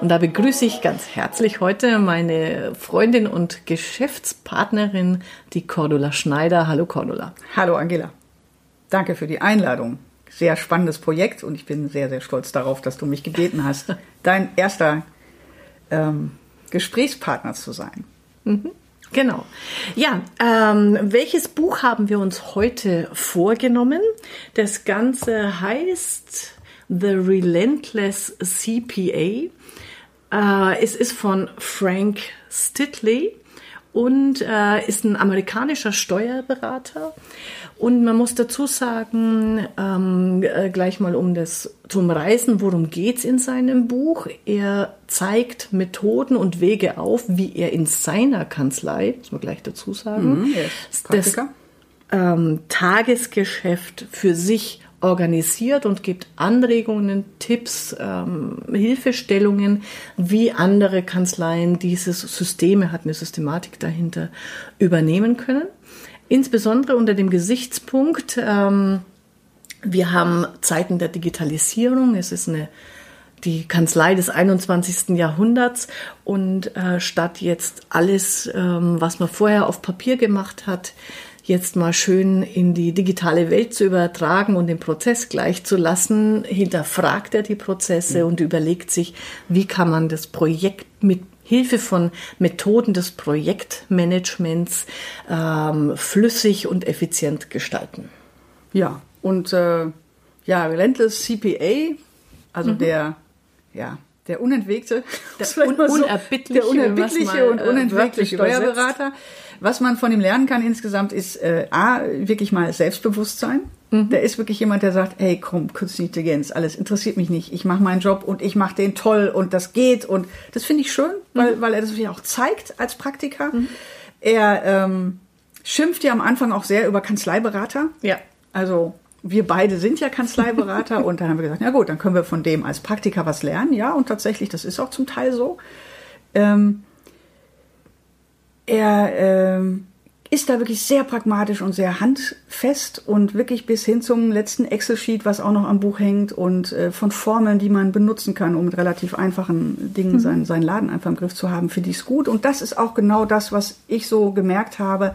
Und da begrüße ich ganz herzlich heute meine Freundin und Geschäftspartnerin, die Cordula Schneider. Hallo Cordula. Hallo Angela. Danke für die Einladung. Sehr spannendes Projekt und ich bin sehr, sehr stolz darauf, dass du mich gebeten hast, dein erster ähm, Gesprächspartner zu sein. Mhm. Genau. Ja, ähm, welches Buch haben wir uns heute vorgenommen? Das Ganze heißt The Relentless CPA. Äh, es ist von Frank Stitley und äh, ist ein amerikanischer Steuerberater. Und man muss dazu sagen, ähm, äh, gleich mal um das zum Reisen, worum geht's in seinem Buch? Er zeigt Methoden und Wege auf, wie er in seiner Kanzlei, muss man gleich dazu sagen, Mhm, das ähm, Tagesgeschäft für sich organisiert und gibt Anregungen, Tipps, ähm, Hilfestellungen, wie andere Kanzleien dieses Systeme, hat eine Systematik dahinter, übernehmen können. Insbesondere unter dem Gesichtspunkt, ähm, wir haben Zeiten der Digitalisierung, es ist eine die Kanzlei des 21. Jahrhunderts und äh, statt jetzt alles, ähm, was man vorher auf Papier gemacht hat, jetzt mal schön in die digitale Welt zu übertragen und den Prozess gleich zu lassen, hinterfragt er die Prozesse und überlegt sich, wie kann man das Projekt mit Hilfe von Methoden des Projektmanagements ähm, flüssig und effizient gestalten. Ja, und äh, ja, Relentless CPA, also Mhm. der, ja, der unentwegte, Der un- unerbittliche, der unerbittliche und äh, unentwegte wörtlich Steuerberater. Was man von ihm lernen kann insgesamt ist äh, A, wirklich mal Selbstbewusstsein. Mhm. Der ist wirklich jemand, der sagt, hey, komm, künstliche Intelligenz, alles interessiert mich nicht. Ich mache meinen Job und ich mache den toll und das geht. Und das finde ich schön, weil, weil er das auch zeigt als Praktiker. Er ähm, schimpft ja am Anfang auch sehr über Kanzleiberater. Ja. Also wir beide sind ja Kanzleiberater und dann haben wir gesagt, na gut, dann können wir von dem als Praktiker was lernen. Ja, und tatsächlich, das ist auch zum Teil so. Ähm, er ähm, ist da wirklich sehr pragmatisch und sehr handfest und wirklich bis hin zum letzten Excel-Sheet, was auch noch am Buch hängt und äh, von Formeln, die man benutzen kann, um mit relativ einfachen Dingen seinen, seinen Laden einfach im Griff zu haben, finde ich es gut. Und das ist auch genau das, was ich so gemerkt habe.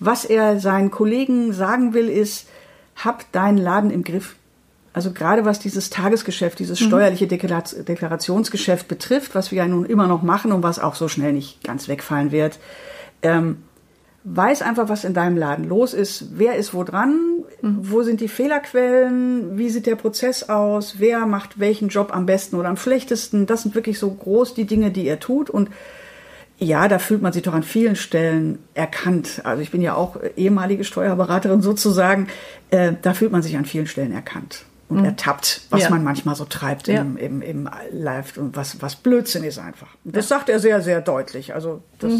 Was er seinen Kollegen sagen will, ist, hab deinen Laden im Griff. Also gerade was dieses Tagesgeschäft, dieses steuerliche Deklara- Deklarationsgeschäft betrifft, was wir ja nun immer noch machen und was auch so schnell nicht ganz wegfallen wird, ähm, weiß einfach, was in deinem Laden los ist, wer ist wo dran, wo sind die Fehlerquellen, wie sieht der Prozess aus, wer macht welchen Job am besten oder am schlechtesten. Das sind wirklich so groß die Dinge, die er tut. Und ja, da fühlt man sich doch an vielen Stellen erkannt. Also ich bin ja auch ehemalige Steuerberaterin sozusagen. Äh, da fühlt man sich an vielen Stellen erkannt und ertappt, was Ja. man manchmal so treibt im, im, im Live und was, was Blödsinn ist einfach. Das sagt er sehr, sehr deutlich. Also das,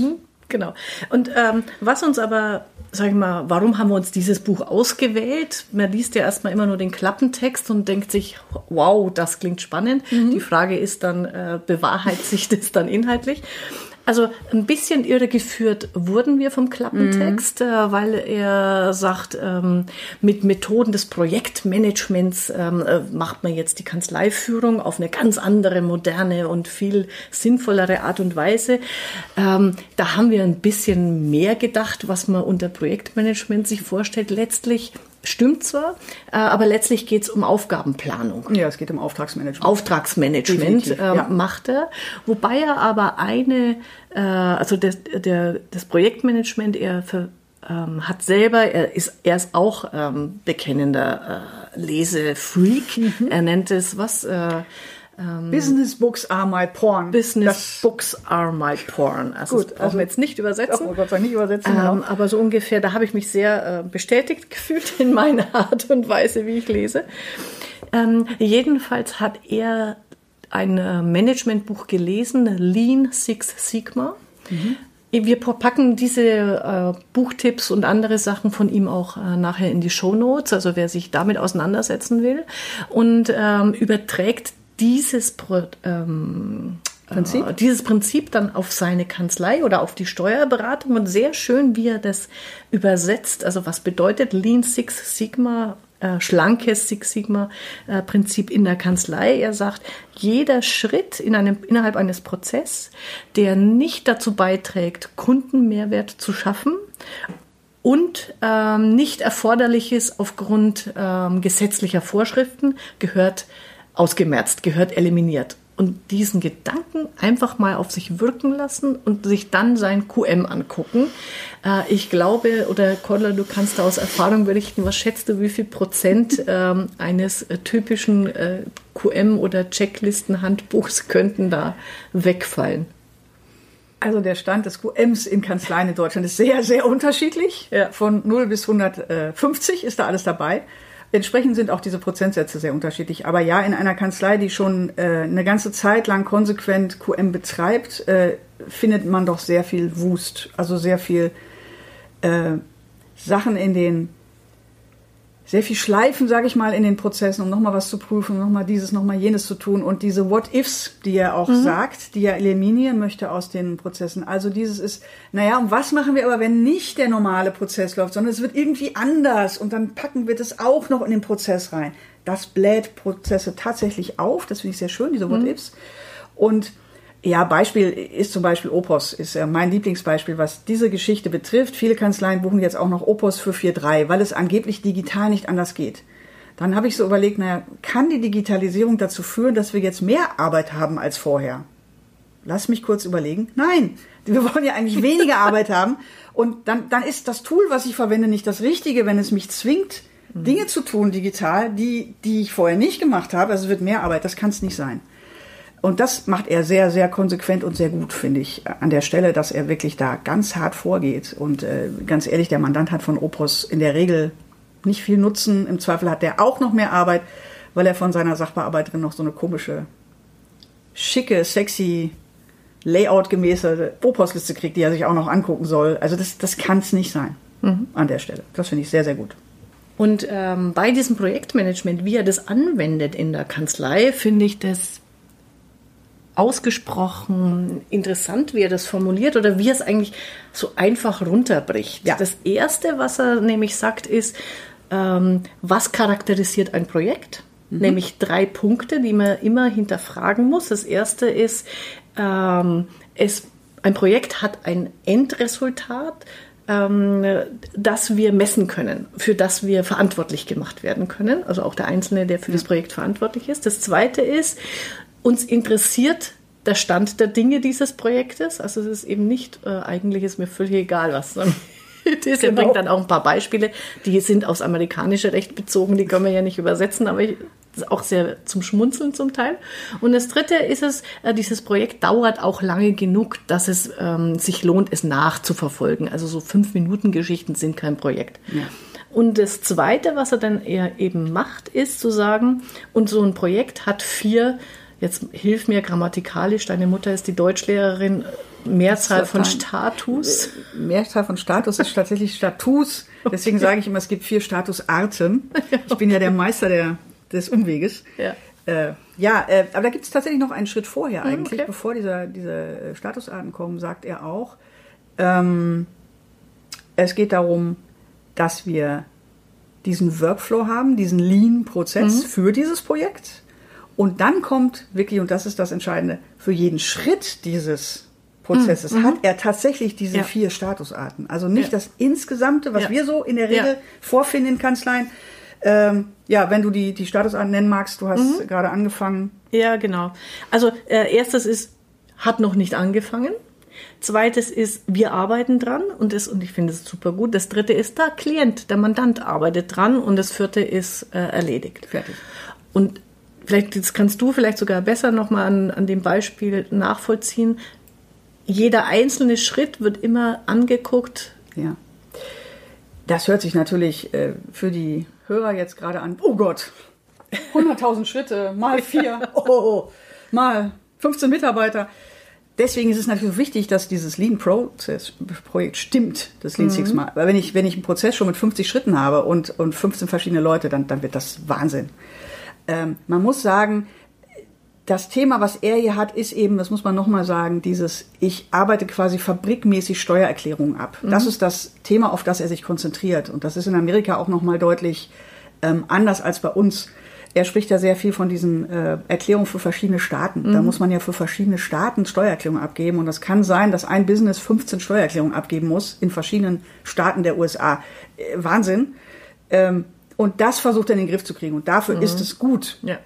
Genau. Und ähm, was uns aber, sag ich mal, warum haben wir uns dieses Buch ausgewählt? Man liest ja erstmal immer nur den Klappentext und denkt sich, wow, das klingt spannend. Die Frage ist dann, äh, bewahrheit sich das dann inhaltlich? Also ein bisschen irregeführt wurden wir vom Klappentext, äh, weil er sagt, ähm, mit Methoden des Projektmanagements ähm, äh, macht man jetzt die Kanzleiführung auf eine ganz andere, moderne und viel sinnvollere Art und Weise. Ähm, da haben wir ein bisschen mehr gedacht, was man unter Projektmanagement sich vorstellt. Letztlich stimmt zwar, äh, aber letztlich geht es um Aufgabenplanung. ja, es geht um Auftragsmanagement. Auftragsmanagement ähm, ja. macht er, wobei er aber eine, äh, also das, der, das Projektmanagement, er ver, ähm, hat selber, er ist, er ist auch ähm, bekennender äh, Lesefreak. Mhm. Er nennt es was? Äh, Business Books are my porn. Business Das, Books are my porn. Also Gut, das brauchen also- wir jetzt nicht oh übersetzen. Gott sei Dank nicht übersetzen. Ähm, genau. aber so ungefähr, da habe ich mich sehr äh, bestätigt gefühlt in meiner Art und Weise, wie ich lese. Ähm, jedenfalls hat er ein äh, Managementbuch gelesen, Lean Six Sigma. Wir packen diese äh, Buchtipps und andere Sachen von ihm auch äh, nachher in die Show Notes, also wer sich damit auseinandersetzen will und ähm, überträgt dieses ähm, Prinzip? äh, dieses Prinzip dann auf seine Kanzlei oder auf die Steuerberatung und sehr schön, wie er das übersetzt. Also was bedeutet Lean Six Sigma äh, schlankes Six Sigma-Prinzip in der Kanzlei. Er sagt, jeder Schritt in einem, innerhalb eines Prozesses, der nicht dazu beiträgt, Kundenmehrwert zu schaffen und ähm, nicht erforderlich ist aufgrund ähm, gesetzlicher Vorschriften, gehört ausgemerzt, gehört eliminiert und diesen Gedanken einfach mal auf sich wirken lassen und sich dann sein QM angucken. Äh, ich glaube, oder Cordler, du kannst da aus Erfahrung berichten, was schätzt du, wie viel Prozent ähm, eines äh, typischen äh, QM oder Checklisten-Handbuchs könnten da wegfallen? Also der Stand des QMs in Kanzleien in Deutschland ist sehr, sehr unterschiedlich. Ja. Von 0 bis 150 ist da alles dabei. Entsprechend sind auch diese Prozentsätze sehr unterschiedlich. Aber ja, in einer Kanzlei, die schon äh, eine ganze Zeit lang konsequent QM betreibt, äh, findet man doch sehr viel Wust. Also sehr viel äh, Sachen in den sehr viel Schleifen, sage ich mal, in den Prozessen, um nochmal was zu prüfen, nochmal dieses, nochmal jenes zu tun. Und diese What-Ifs, die er auch mhm. sagt, die er eliminieren möchte aus den Prozessen. Also dieses ist, naja, und was machen wir aber, wenn nicht der normale Prozess läuft, sondern es wird irgendwie anders und dann packen wir das auch noch in den Prozess rein. Das bläht Prozesse tatsächlich auf, das finde ich sehr schön, diese What-Ifs. Mhm. Und ja, Beispiel ist zum Beispiel Opos, ist äh, mein Lieblingsbeispiel, was diese Geschichte betrifft. Viele Kanzleien buchen jetzt auch noch Opos für 4.3, weil es angeblich digital nicht anders geht. Dann habe ich so überlegt, naja, kann die Digitalisierung dazu führen, dass wir jetzt mehr Arbeit haben als vorher? Lass mich kurz überlegen. Nein, wir wollen ja eigentlich weniger Arbeit haben. Und dann, dann ist das Tool, was ich verwende, nicht das Richtige, wenn es mich zwingt, Dinge zu tun digital, die, die ich vorher nicht gemacht habe. Also es wird mehr Arbeit. Das kann es nicht sein. Und das macht er sehr, sehr konsequent und sehr gut, finde ich, an der Stelle, dass er wirklich da ganz hart vorgeht. Und äh, ganz ehrlich, der Mandant hat von Opus in der Regel nicht viel Nutzen. Im Zweifel hat der auch noch mehr Arbeit, weil er von seiner Sachbearbeiterin noch so eine komische, schicke, sexy, Layout-gemäße Opus-Liste kriegt, die er sich auch noch angucken soll. Also das, das kann es nicht sein mhm. an der Stelle. Das finde ich sehr, sehr gut. Und ähm, bei diesem Projektmanagement, wie er das anwendet in der Kanzlei, finde ich das ausgesprochen interessant, wie er das formuliert oder wie er es eigentlich so einfach runterbricht. Ja. Das Erste, was er nämlich sagt, ist, ähm, was charakterisiert ein Projekt? Mhm. Nämlich drei Punkte, die man immer hinterfragen muss. Das Erste ist, ähm, es, ein Projekt hat ein Endresultat, ähm, das wir messen können, für das wir verantwortlich gemacht werden können. Also auch der Einzelne, der für das Projekt verantwortlich ist. Das Zweite ist, uns interessiert der Stand der Dinge dieses Projektes. Also es ist eben nicht, äh, eigentlich ist mir völlig egal, was dann ist. Genau. Er bringt dann auch ein paar Beispiele, die sind aus amerikanischer Recht bezogen, die können wir ja nicht übersetzen, aber ich, auch sehr zum Schmunzeln zum Teil. Und das Dritte ist es, äh, dieses Projekt dauert auch lange genug, dass es ähm, sich lohnt, es nachzuverfolgen. Also so fünf Minuten Geschichten sind kein Projekt. Ja. Und das Zweite, was er dann eben macht, ist zu sagen, und so ein Projekt hat vier Jetzt hilf mir grammatikalisch, deine Mutter ist die Deutschlehrerin, Mehrzahl von Status. Mehrzahl von Status ist tatsächlich Status. Deswegen sage ich immer, es gibt vier Statusarten. Ich bin ja der Meister der, des Umweges. Ja, äh, ja äh, aber da gibt es tatsächlich noch einen Schritt vorher mhm, eigentlich. Okay. Bevor dieser, diese Statusarten kommen, sagt er auch, ähm, es geht darum, dass wir diesen Workflow haben, diesen Lean-Prozess mhm. für dieses Projekt und dann kommt wirklich, und das ist das Entscheidende, für jeden Schritt dieses Prozesses mhm. hat er tatsächlich diese ja. vier Statusarten. Also nicht ja. das Insgesamte, was ja. wir so in der Regel vorfinden in Kanzleien. Ähm, ja, wenn du die, die Statusarten nennen magst, du hast mhm. gerade angefangen. Ja, genau. Also äh, erstes ist, hat noch nicht angefangen. Zweites ist, wir arbeiten dran und, das, und ich finde es super gut. Das dritte ist, der Klient, der Mandant arbeitet dran und das vierte ist äh, erledigt. Fertig. Und vielleicht das kannst du vielleicht sogar besser nochmal an, an dem Beispiel nachvollziehen. Jeder einzelne Schritt wird immer angeguckt. Ja. Das hört sich natürlich äh, für die Hörer jetzt gerade an. Oh Gott, 100.000 Schritte mal vier, oh, oh, oh, mal 15 Mitarbeiter. Deswegen ist es natürlich wichtig, dass dieses Lean Process Projekt stimmt, das Lean mhm. Six Mal. Weil wenn ich, wenn ich einen Prozess schon mit 50 Schritten habe und, und 15 verschiedene Leute, dann, dann wird das Wahnsinn ähm, man muss sagen, das Thema, was er hier hat, ist eben, das muss man nochmal sagen, dieses, ich arbeite quasi fabrikmäßig Steuererklärungen ab. Mhm. Das ist das Thema, auf das er sich konzentriert. Und das ist in Amerika auch nochmal deutlich Ähm, anders als bei uns. Er spricht ja sehr viel von diesen äh, Erklärungen für verschiedene Staaten. Mhm. Da muss man ja für verschiedene Staaten Steuererklärungen abgeben. Und das kann sein, dass ein Business 15 Steuererklärungen abgeben muss in verschiedenen Staaten der USA. Äh, Wahnsinn. Ähm, und das versucht er in den Griff zu kriegen. Und dafür mhm. ist es gut. Ja.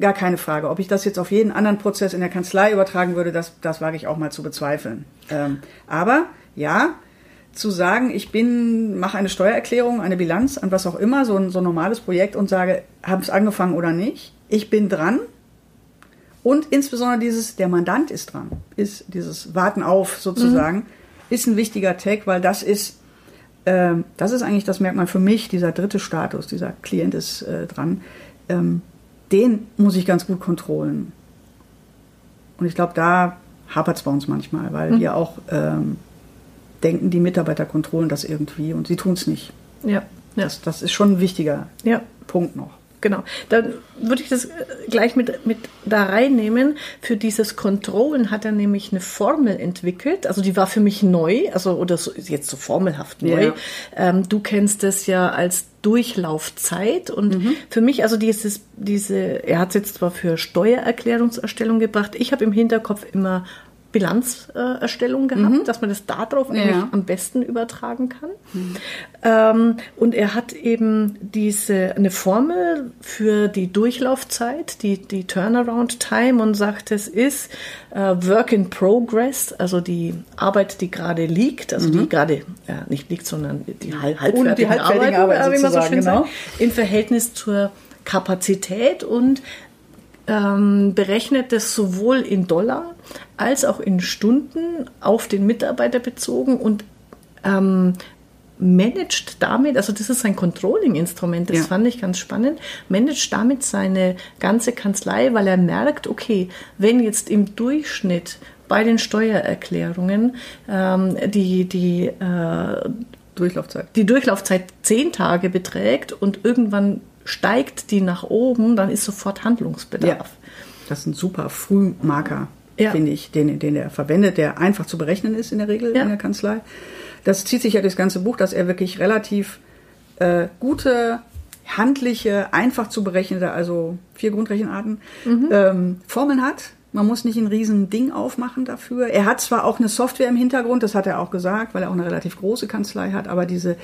Gar keine Frage. Ob ich das jetzt auf jeden anderen Prozess in der Kanzlei übertragen würde, das, das wage ich auch mal zu bezweifeln. Ähm, aber ja, zu sagen, ich bin, mache eine Steuererklärung, eine Bilanz an was auch immer, so ein, so ein normales Projekt und sage, habe es angefangen oder nicht, ich bin dran. Und insbesondere dieses, der Mandant ist dran, ist dieses Warten auf sozusagen, mhm. ist ein wichtiger Tag, weil das ist, äh, das ist eigentlich das Merkmal für mich, dieser dritte Status, dieser Klient ist äh, dran. Ähm, den muss ich ganz gut kontrollen. Und ich glaube, da hapert es bei uns manchmal, weil mhm. wir auch ähm, denken, die Mitarbeiter kontrollen das irgendwie und sie tun es nicht. Ja. ja. Das, das ist schon ein wichtiger ja. Punkt noch. Genau. Dann würde ich das äh, gleich mit, mit da reinnehmen. Für dieses Controllen hat er nämlich eine Formel entwickelt. Also die war für mich neu, also oder so, jetzt so formelhaft neu. Ja. Ähm, du kennst das ja als Durchlaufzeit und mhm. für mich also dieses diese er hat es jetzt zwar für Steuererklärungserstellung gebracht. Ich habe im Hinterkopf immer Bilanzerstellung gehabt, mhm. dass man das darauf ja. eigentlich am besten übertragen kann. Mhm. Ähm, und er hat eben diese eine Formel für die Durchlaufzeit, die, die Turnaround Time und sagt, es ist äh, Work in Progress, also die Arbeit, die gerade liegt, also mhm. die gerade ja, nicht liegt, sondern die halb, halbfertige Arbeit, Arbeit wie man so schön genau. sagt, im Verhältnis zur Kapazität und ähm, berechnet das sowohl in Dollar als auch in Stunden auf den Mitarbeiter bezogen und ähm, managt damit, also das ist ein Controlling-Instrument, das ja. fand ich ganz spannend, managt damit seine ganze Kanzlei, weil er merkt, okay, wenn jetzt im Durchschnitt bei den Steuererklärungen ähm, die, die äh, Durchlaufzeit. die Durchlaufzeit zehn Tage beträgt und irgendwann steigt die nach oben, dann ist sofort Handlungsbedarf. Ja. Das ist ein super Frühmarker, ja. finde ich, den, den er verwendet, der einfach zu berechnen ist in der Regel ja. in der Kanzlei. Das zieht sich ja durchs ganze Buch, dass er wirklich relativ äh, gute, handliche, einfach zu berechnende, also vier Grundrechenarten, mhm. ähm, Formeln hat. Man muss nicht ein riesen Ding aufmachen dafür. Er hat zwar auch eine Software im Hintergrund, das hat er auch gesagt, weil er auch eine relativ große Kanzlei hat, aber diese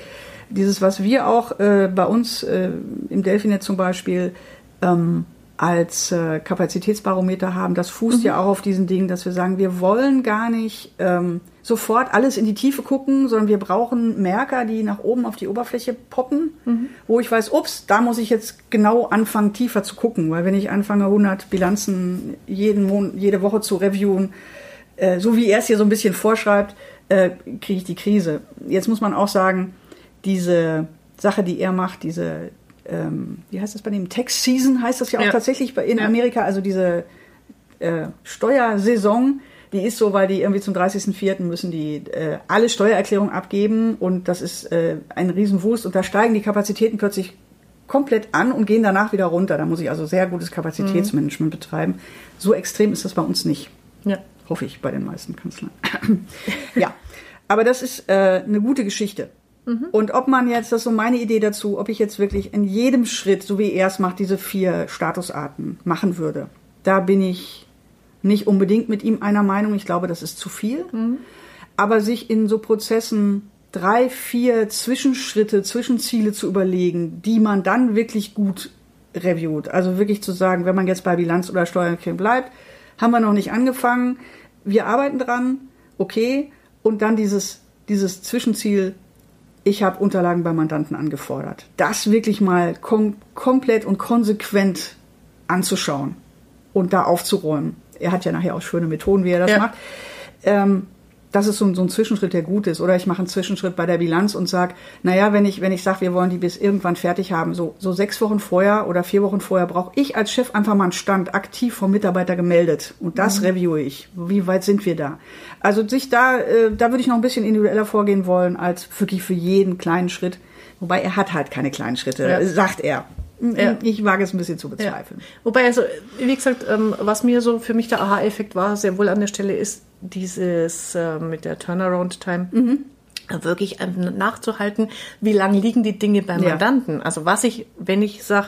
dieses, was wir auch äh, bei uns äh, im Delphinet zum Beispiel ähm, als äh, Kapazitätsbarometer haben, das fußt mhm. ja auch auf diesen Dingen, dass wir sagen, wir wollen gar nicht ähm, sofort alles in die Tiefe gucken, sondern wir brauchen Merker, die nach oben auf die Oberfläche poppen, mhm. wo ich weiß, ups, da muss ich jetzt genau anfangen, tiefer zu gucken, weil wenn ich anfange, 100 Bilanzen jeden Mon jede Woche zu reviewen, äh, so wie er es hier so ein bisschen vorschreibt, äh, kriege ich die Krise. Jetzt muss man auch sagen, diese Sache, die er macht, diese, ähm, wie heißt das bei dem? Tax Season heißt das ja auch ja. tatsächlich in ja. Amerika, also diese äh, Steuersaison, die ist so, weil die irgendwie zum 30.04. müssen die äh, alle Steuererklärungen abgeben und das ist äh, ein Riesenwust und da steigen die Kapazitäten plötzlich komplett an und gehen danach wieder runter. Da muss ich also sehr gutes Kapazitätsmanagement mhm. betreiben. So extrem ist das bei uns nicht. Ja. Hoffe ich bei den meisten Kanzlern. ja. Aber das ist äh, eine gute Geschichte. Mhm. Und ob man jetzt, das ist so meine Idee dazu, ob ich jetzt wirklich in jedem Schritt, so wie er es macht, diese vier Statusarten machen würde. Da bin ich nicht unbedingt mit ihm einer Meinung. Ich glaube, das ist zu viel. Mhm. Aber sich in so Prozessen drei, vier Zwischenschritte, Zwischenziele zu überlegen, die man dann wirklich gut reviewt. Also wirklich zu sagen, wenn man jetzt bei Bilanz oder Steuererklärung bleibt, haben wir noch nicht angefangen. Wir arbeiten dran. Okay. Und dann dieses, dieses Zwischenziel ich habe Unterlagen beim Mandanten angefordert. Das wirklich mal kom komplett und konsequent anzuschauen und da aufzuräumen. Er hat ja nachher auch schöne Methoden, wie er das ja. macht. Ähm, das ist so, so, ein Zwischenschritt, der gut ist. Oder ich mache einen Zwischenschritt bei der Bilanz und sage, naja, wenn ich, wenn ich sage, wir wollen die bis irgendwann fertig haben, so, so sechs Wochen vorher oder vier Wochen vorher brauche ich als Chef einfach mal einen Stand aktiv vom Mitarbeiter gemeldet. Und das mhm. review ich. Wie weit sind wir da? Also sich da, äh, da würde ich noch ein bisschen individueller vorgehen wollen, als wirklich für jeden kleinen Schritt. Wobei er hat halt keine kleinen Schritte, ja. sagt er. Ja. Ich wage es ein bisschen zu bezweifeln. Ja. Wobei, also, wie gesagt, ähm, was mir so für mich der Aha-Effekt war, sehr wohl an der Stelle ist dieses äh, mit der Turnaround-Time. Mhm. Wirklich nachzuhalten, wie lange liegen die Dinge beim Ja. Mandanten. Also was ich, wenn ich sage,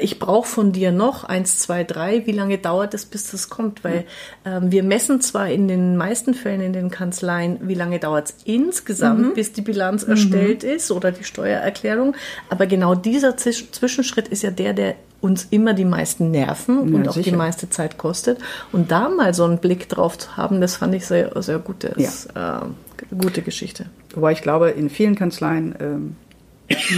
ich brauche von dir noch eins, zwei, drei, wie lange dauert es, bis das kommt? Weil ähm, wir messen zwar in den meisten Fällen in den Kanzleien, wie lange dauert es insgesamt, Mhm. bis die Bilanz erstellt ist oder die Steuererklärung, aber genau dieser Zwischenschritt ist ja der, der uns immer die meisten Nerven und auch sicher. die meiste Zeit kostet. Und da mal so einen Blick drauf zu haben, das fand ich sehr, sehr gutes, äh, gute Geschichte. Wobei ich glaube, in vielen Kanzleien ähm,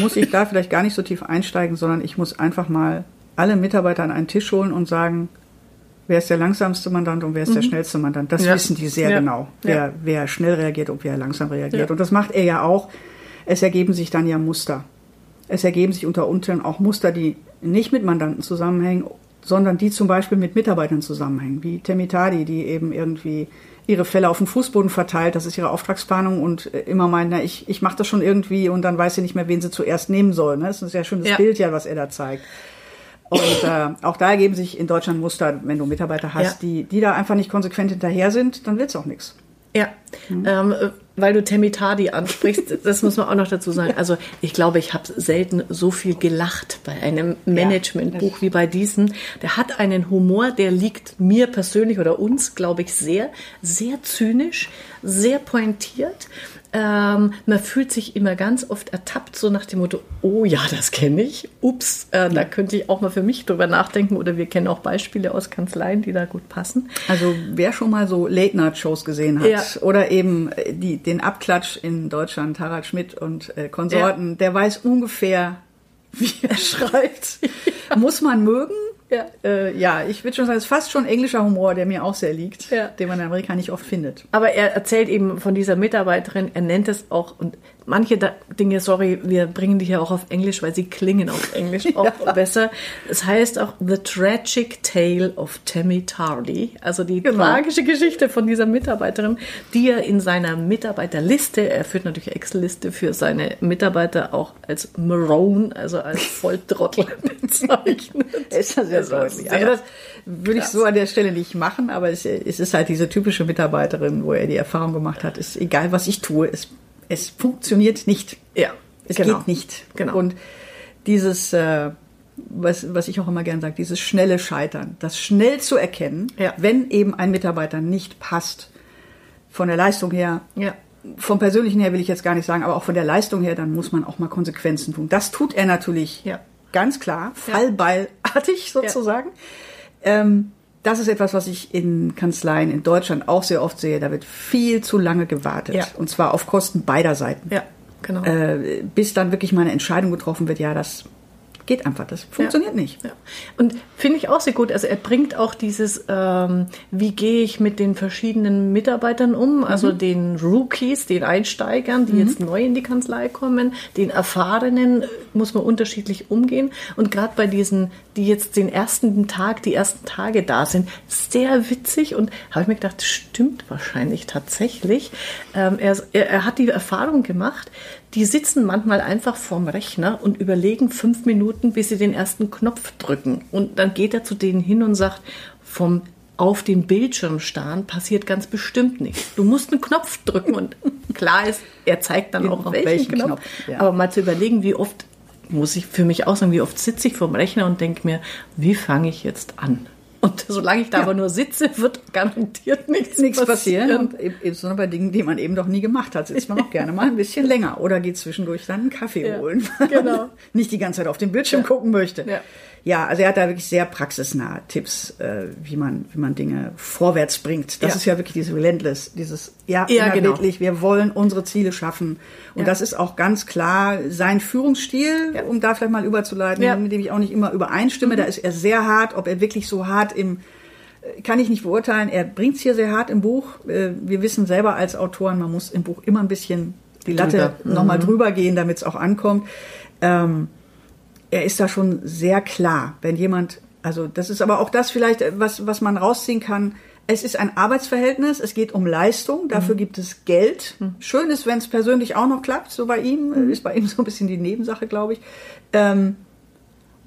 muss ich da vielleicht gar nicht so tief einsteigen, sondern ich muss einfach mal alle Mitarbeiter an einen Tisch holen und sagen, wer ist der langsamste Mandant und wer ist der schnellste Mandant. Das Mhm. Ja. wissen die sehr Ja. genau, wer, Ja. wer schnell reagiert und wer langsam reagiert. Und das macht er ja auch. Es ergeben sich dann ja Muster. Es ergeben sich unter Umständen auch Muster, die nicht mit Mandanten zusammenhängen, sondern die zum Beispiel mit Mitarbeitern zusammenhängen, wie Temitadi, die eben irgendwie ihre Fälle auf den Fußboden verteilt, das ist ihre Auftragsplanung und äh, immer meint, na, ich, ich mache das schon irgendwie und dann weiß sie nicht mehr, wen sie zuerst nehmen soll. Ne? Das ist ein sehr schönes Ja. Bild ja, was er da zeigt. Und äh, auch da ergeben sich in Deutschland Muster, wenn du Mitarbeiter hast, Ja. die, die da einfach nicht konsequent hinterher sind, dann wird's auch nichts. Ja, ähm, äh, weil du Temitadi ansprichst, das muss man auch noch dazu sagen. Also ich glaube, ich habe selten so viel gelacht bei einem Managementbuch wie bei diesem. Der hat einen Humor, der liegt mir persönlich oder uns, glaube ich, sehr, sehr zynisch, sehr pointiert. Ähm, man fühlt sich immer ganz oft ertappt, so nach dem Motto, oh ja, das kenne ich. Ups, äh, da könnte ich auch mal für mich drüber nachdenken. Oder wir kennen auch Beispiele aus Kanzleien, die da gut passen. Also wer schon mal so Late-Night-Shows gesehen hat Ja. oder eben äh, die, den Abklatsch in Deutschland, Harald Schmidt und äh, Konsorten, der weiß ungefähr, wie er schreibt. Muss man mögen. Ja. Äh, ja, ich würde schon sagen, es ist fast schon englischer Humor, der mir auch sehr liegt, Ja. den man in Amerika nicht oft findet. Aber er erzählt eben von dieser Mitarbeiterin, er nennt es auch, und manche Dinge, sorry, wir bringen die hier auch auf Englisch, weil sie klingen auf Englisch auch besser. Es heißt auch The Tragic Tale of Tammy Tardy, also die Genau. tragische Geschichte von dieser Mitarbeiterin, die er in seiner Mitarbeiterliste, er führt natürlich Excel-Liste für seine Mitarbeiter auch als Marone, also als Volltrottel bezeichnet. Ist ja sehr Also deutlich. Also das würde ich so an der Stelle nicht machen, aber es, es ist halt diese typische Mitarbeiterin, wo er die Erfahrung gemacht hat, ist egal was ich tue, es, es funktioniert nicht. Ja, Es genau. geht nicht. Genau. Und dieses, äh, was, was ich auch immer gern sage, dieses schnelle Scheitern, das schnell zu erkennen, Ja. wenn eben ein Mitarbeiter nicht passt, von der Leistung her, Ja. vom Persönlichen her will ich jetzt gar nicht sagen, aber auch von der Leistung her, dann muss man auch mal Konsequenzen tun. Das tut er natürlich Ja. ganz klar, fallballartig sozusagen. Ähm, das ist etwas, was ich in Kanzleien in Deutschland auch sehr oft sehe. Da wird viel zu lange gewartet. Ja. Und zwar auf Kosten beider Seiten Ja, genau. äh, bis dann wirklich mal eine Entscheidung getroffen wird, ja, das geht einfach, das funktioniert nicht. Ja. Und finde ich auch sehr gut. Also er bringt auch dieses, ähm, wie gehe ich mit den verschiedenen Mitarbeitern um, also den Rookies, den Einsteigern, die jetzt neu in die Kanzlei kommen, den Erfahrenen äh, muss man unterschiedlich umgehen. Und gerade bei diesen, die jetzt den ersten Tag, die ersten Tage da sind, sehr witzig. Und habe ich mir gedacht, stimmt wahrscheinlich tatsächlich. Ähm, er, er hat die Erfahrung gemacht, die sitzen manchmal einfach vorm Rechner und überlegen fünf Minuten, bis sie den ersten Knopf drücken. Und dann geht er zu denen hin und sagt, vom auf den Bildschirm starren passiert ganz bestimmt nichts. Du musst einen Knopf drücken und klar ist, er zeigt dann auch Auf welchen, welchen Knopf. Knopf, ja. Aber mal zu überlegen, wie oft muss ich für mich auch sagen, wie oft sitze ich vorm Rechner und denke mir, wie fange ich jetzt an? Und solange ich da Ja. aber nur sitze, wird garantiert nichts, Nichts passieren. Und eben- insbesondere bei Dingen, die man eben noch nie gemacht hat, sitzt man auch gerne mal ein bisschen länger oder geht zwischendurch dann einen Kaffee Ja, holen. genau. Nicht die ganze Zeit auf den Bildschirm gucken möchte. Ja. Ja, also er hat da wirklich sehr praxisnahe Tipps, äh, wie man, wie man Dinge vorwärts bringt. Das Ja. ist ja wirklich dieses Relentless, dieses, ja, Ja, immer genau. wirklich, wir wollen unsere Ziele schaffen. Und Ja. das ist auch ganz klar sein Führungsstil, um da vielleicht mal überzuleiten. Mhm. mit dem ich auch nicht immer übereinstimme. Da ist er sehr hart, ob er wirklich so hart im, kann ich nicht beurteilen. Er bringt es hier sehr hart im Buch. Äh, Wir wissen selber als Autoren, man muss im Buch immer ein bisschen die Latte Drüber. Mhm. nochmal drüber gehen, damit es auch ankommt. Ähm, er ist da schon sehr klar, wenn jemand, also das ist aber auch das vielleicht, äh, was, was man rausziehen kann. Es ist ein Arbeitsverhältnis, es geht um Leistung, dafür gibt es Geld. Schön ist, wenn es persönlich auch noch klappt, so bei ihm, äh, ist bei ihm so ein bisschen die Nebensache, glaube ich. Ähm,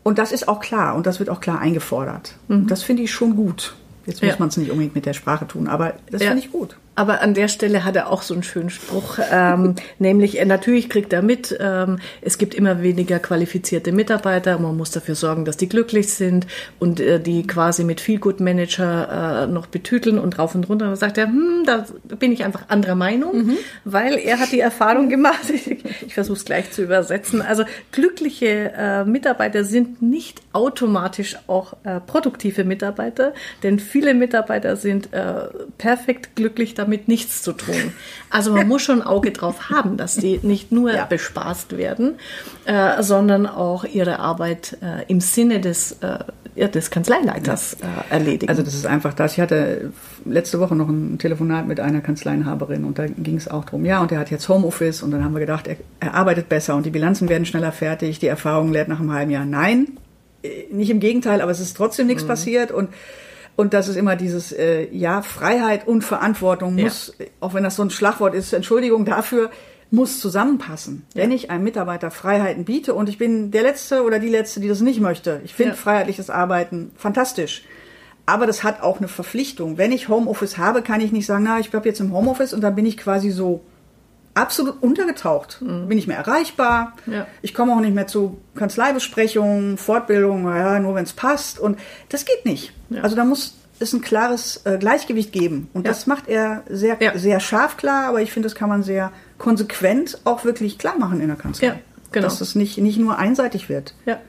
und das ist auch klar und das wird auch klar eingefordert. Und Das finde ich schon gut. Jetzt muss Ja. man es nicht unbedingt mit der Sprache tun, aber das Ja. finde ich gut. Aber an der Stelle hat er auch so einen schönen Spruch, ähm, nämlich äh, natürlich kriegt er mit, ähm, es gibt immer weniger qualifizierte Mitarbeiter, man muss dafür sorgen, dass die glücklich sind und äh, die quasi mit viel Good Manager äh, noch betüteln und rauf und runter. Da sagt er, hm, da bin ich einfach anderer Meinung, mhm. weil er hat die Erfahrung gemacht. Ich, ich versuche es gleich zu übersetzen. Also glückliche äh, Mitarbeiter sind nicht automatisch auch äh, produktive Mitarbeiter, denn viele Mitarbeiter sind äh, perfekt glücklich damit nichts zu tun. Also man muss schon ein Auge drauf haben, dass die nicht nur ja. bespaßt werden, äh, sondern auch ihre Arbeit äh, im Sinne des, äh, des Kanzleileiters äh, erledigen. Also das ist einfach das. Ich hatte letzte Woche noch ein Telefonat mit einer Kanzleienhaberin und da ging es auch darum, ja, und er hat jetzt Homeoffice und dann haben wir gedacht, er, er arbeitet besser und die Bilanzen werden schneller fertig, die Erfahrung lehrt nach einem halben Jahr. Nein, äh, nicht im Gegenteil, aber es ist trotzdem nichts mhm. passiert und und das ist immer dieses, äh, ja, Freiheit und Verantwortung muss, ja. auch wenn das so ein Schlagwort ist, Entschuldigung dafür, muss zusammenpassen. Ja. Wenn ich einem Mitarbeiter Freiheiten biete und ich bin der Letzte oder die Letzte, die das nicht möchte. Ich finde ja. freiheitliches Arbeiten fantastisch. Aber das hat auch eine Verpflichtung. Wenn ich Homeoffice habe, kann ich nicht sagen, na, ich bleibe jetzt im Homeoffice und dann bin ich quasi so absolut untergetaucht. Mhm. Bin nicht mehr erreichbar. Ja. Ich komme auch nicht mehr zu Kanzleibesprechungen, Fortbildungen, ja, nur wenn es passt. Und das geht nicht. Ja. Also da muss es ein klares äh, Gleichgewicht geben. Und ja. das macht er sehr, sehr scharf klar, aber ich finde, das kann man sehr konsequent auch wirklich klar machen in der Kanzlei. Ja. Genau. Dass es nicht, nicht nur einseitig wird. Ja.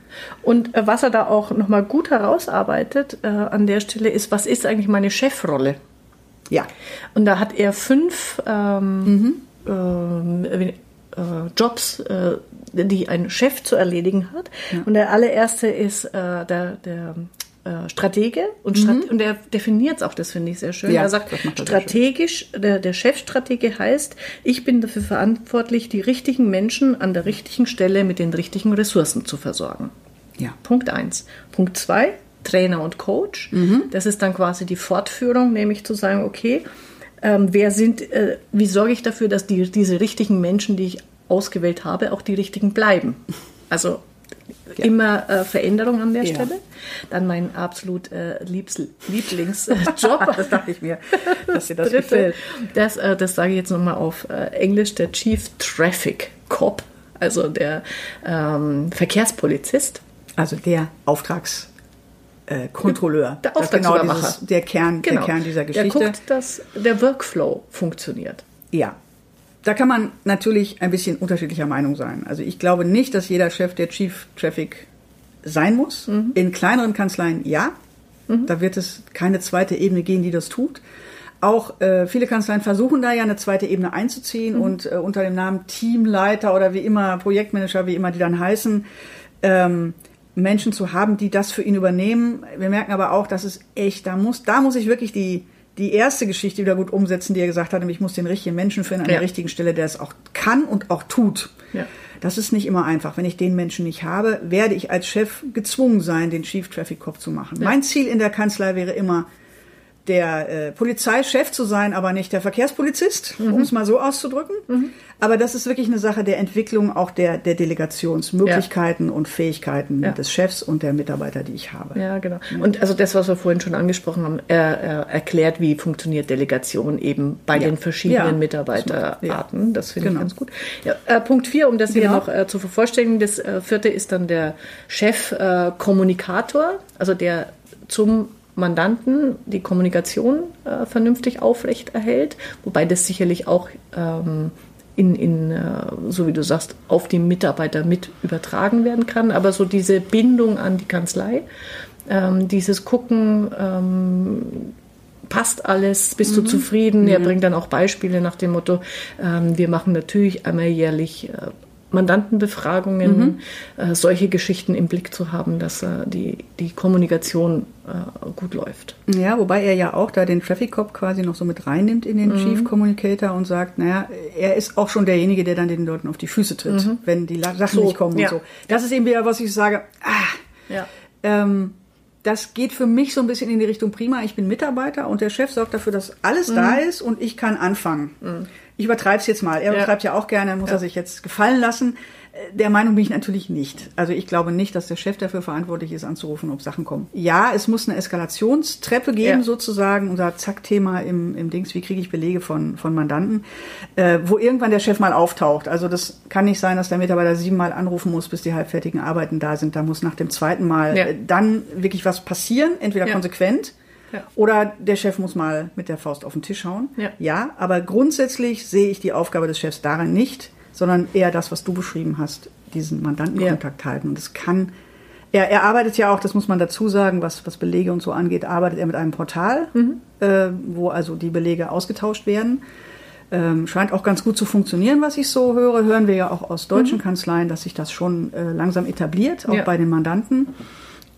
Und äh, was er da auch nochmal gut herausarbeitet äh, an der Stelle ist, was ist eigentlich meine Chefrolle? Ja. Und da hat er fünf ähm, mhm. Ähm, äh, Jobs, äh, die ein Chef zu erledigen hat. Ja. Und der allererste ist äh, der, der äh, Stratege und, Strat mhm. und er definiert es auch, das finde ich sehr schön. Ja, er sagt, strategisch, der, der Chefstratege heißt, ich bin dafür verantwortlich, die richtigen Menschen an der richtigen Stelle mit den richtigen Ressourcen zu versorgen. Ja. Punkt eins. Punkt zwei, Trainer und Coach. Mhm. Das ist dann quasi die Fortführung, nämlich zu sagen, okay, ähm, wer sind, äh, wie sorge ich dafür, dass die, diese richtigen Menschen, die ich ausgewählt habe, auch die richtigen bleiben? Also ja. immer äh, Veränderung an der ja. Stelle. Dann mein absolut äh, Lieblingsjob. das dachte ich mir, dass dir das Dritte, gefällt. Das, äh, das sage ich jetzt nochmal auf äh, Englisch, der Chief Traffic Cop, also der ähm, Verkehrspolizist. Also der Auftrags äh, Kontrolleur. Der Auftragsüberwacher. Genau dieses, der, Kern, genau. der Kern dieser Geschichte. Der guckt, dass der Workflow funktioniert. Ja. Da kann man natürlich ein bisschen unterschiedlicher Meinung sein. Also ich glaube nicht, dass jeder Chef der Chief Traffic sein muss. Mhm. In kleineren Kanzleien ja. Mhm. Da wird es keine zweite Ebene gehen, die das tut. Auch äh, viele Kanzleien versuchen da ja eine zweite Ebene einzuziehen mhm. und äh, unter dem Namen Teamleiter oder wie immer, Projektmanager, wie immer die dann heißen, ähm, Menschen zu haben, die das für ihn übernehmen. Wir merken aber auch, dass es echt, da muss, da muss ich wirklich die, die erste Geschichte wieder gut umsetzen, die er gesagt hat, nämlich ich muss den richtigen Menschen finden an ja. der richtigen Stelle, der es auch kann und auch tut. Ja. Das ist nicht immer einfach. Wenn ich den Menschen nicht habe, werde ich als Chef gezwungen sein, den Chief Traffic Cop zu machen. Ja. Mein Ziel in der Kanzlei wäre immer, der äh, Polizeichef zu sein, aber nicht der Verkehrspolizist, mhm. um es mal so auszudrücken. Mhm. Aber das ist wirklich eine Sache der Entwicklung auch der, der Delegationsmöglichkeiten ja. und Fähigkeiten ja. des Chefs und der Mitarbeiter, die ich habe. Ja, genau. Und also das, was wir vorhin schon angesprochen haben, er, er erklärt, wie funktioniert Delegation eben bei ja. den verschiedenen Mitarbeiterarten. Das finde genau. ich ganz gut. Äh, Punkt vier, um das genau. hier noch äh, zu vervollständigen. Das äh, vierte ist dann der Chef-Kommunikator, äh, also der zum Mandanten die Kommunikation äh, vernünftig aufrecht erhält, wobei das sicherlich auch ähm, in, in äh, so wie du sagst, auf die Mitarbeiter mit übertragen werden kann. Aber so diese Bindung an die Kanzlei, ähm, dieses Gucken, ähm, passt alles, bist mhm. du zufrieden? Er bringt dann auch Beispiele nach dem Motto, ähm, wir machen natürlich einmal jährlich äh, Mandantenbefragungen, mhm. äh, solche Geschichten im Blick zu haben, dass äh, die, die Kommunikation äh, gut läuft. Ja, wobei er ja auch da den Traffic Cop quasi noch so mit reinnimmt in den mhm. Chief Communicator und sagt, naja, er ist auch schon derjenige, der dann den Leuten auf die Füße tritt, mhm. wenn die Sachen so, nicht kommen ja. und so. Das ist eben wieder, was ich sage, ah, ja. ähm, das geht für mich so ein bisschen in die Richtung prima. Ich bin Mitarbeiter und der Chef sorgt dafür, dass alles da mhm. ist und ich kann anfangen. Ich übertreibe es jetzt mal. Er ja. übertreibt ja auch gerne, muss ja. er sich jetzt gefallen lassen. Der Meinung bin ich natürlich nicht. Also ich glaube nicht, dass der Chef dafür verantwortlich ist, anzurufen, ob Sachen kommen. Ja, es muss eine Eskalationstreppe geben, ja. sozusagen, unser Zack-Thema im, im Dings, wie kriege ich Belege von, von Mandanten, äh, wo irgendwann der Chef mal auftaucht. Also das kann nicht sein, dass der Mitarbeiter siebenmal anrufen muss, bis die halbfertigen Arbeiten da sind. Da muss nach dem zweiten Mal äh, dann wirklich was passieren, entweder konsequent ja. Oder der Chef muss mal mit der Faust auf den Tisch hauen. Ja. ja, aber grundsätzlich sehe ich die Aufgabe des Chefs darin nicht, sondern eher das, was du beschrieben hast, diesen Mandantenkontakt ja. halten. Und das kann, er, er arbeitet ja auch, das muss man dazu sagen, was, was Belege und so angeht, arbeitet er mit einem Portal, mhm. äh, wo also die Belege ausgetauscht werden. Ähm, scheint auch ganz gut zu funktionieren, was ich so höre. Hören wir ja auch aus deutschen mhm. Kanzleien, dass sich das schon äh, langsam etabliert, auch ja. bei den Mandanten.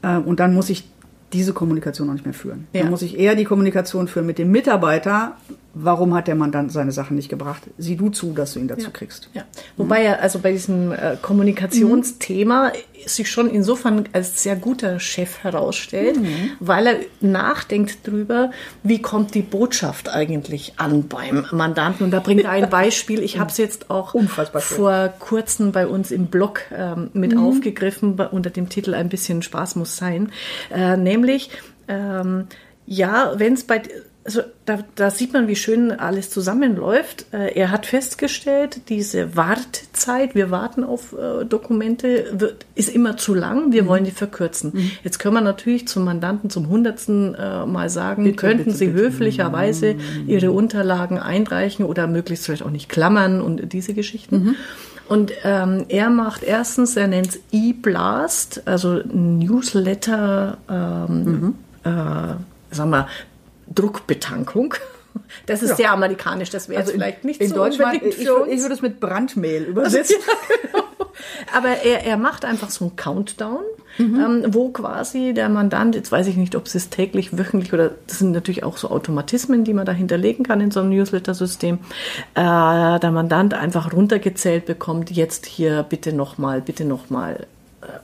Äh, und dann muss ich diese Kommunikation noch nicht mehr führen. Ja. Dann muss ich eher die Kommunikation führen mit dem Mitarbeiter. Warum hat der Mandant seine Sachen nicht gebracht? Sieh du zu, dass du ihn dazu ja. kriegst. Ja. Wobei er also bei diesem äh, Kommunikationsthema mhm. sich schon insofern als sehr guter Chef herausstellt, mhm. weil er nachdenkt drüber, wie kommt die Botschaft eigentlich an beim Mandanten. Und da bringt er ein Beispiel. Ich habe es jetzt auch vor kurzem bei uns im Blog ähm, mit mhm. aufgegriffen bei, unter dem Titel Ein bisschen Spaß muss sein. Äh, nämlich ähm, ja, wenn es bei also da, da, sieht man, wie schön alles zusammenläuft. Äh, er hat festgestellt, diese Wartezeit, wir warten auf äh, Dokumente, wird, ist immer zu lang. Wir mhm. wollen die verkürzen. Mhm. Jetzt können wir natürlich zum Mandanten zum hundertsten äh, Mal sagen, bitte, könnten bitte, Sie bitte. höflicherweise mhm. Ihre Unterlagen einreichen oder möglichst vielleicht auch nicht klammern und diese Geschichten. Mhm. Und ähm, er macht erstens, er nennt es E-Blast, also Newsletter, ähm, mhm. äh, sagen wir, Druckbetankung. Das ist ja. sehr amerikanisch, das wäre also vielleicht nicht in so Deutschland. Ich, ich, würde es mit Brandmehl übersetzen. genau. Aber er, er macht einfach so einen Countdown, mhm. ähm, wo quasi der Mandant, jetzt weiß ich nicht, ob es ist täglich, wöchentlich oder das sind natürlich auch so Automatismen, die man da hinterlegen kann in so einem Newsletter-System, äh, der Mandant einfach runtergezählt bekommt, jetzt hier bitte nochmal, bitte nochmal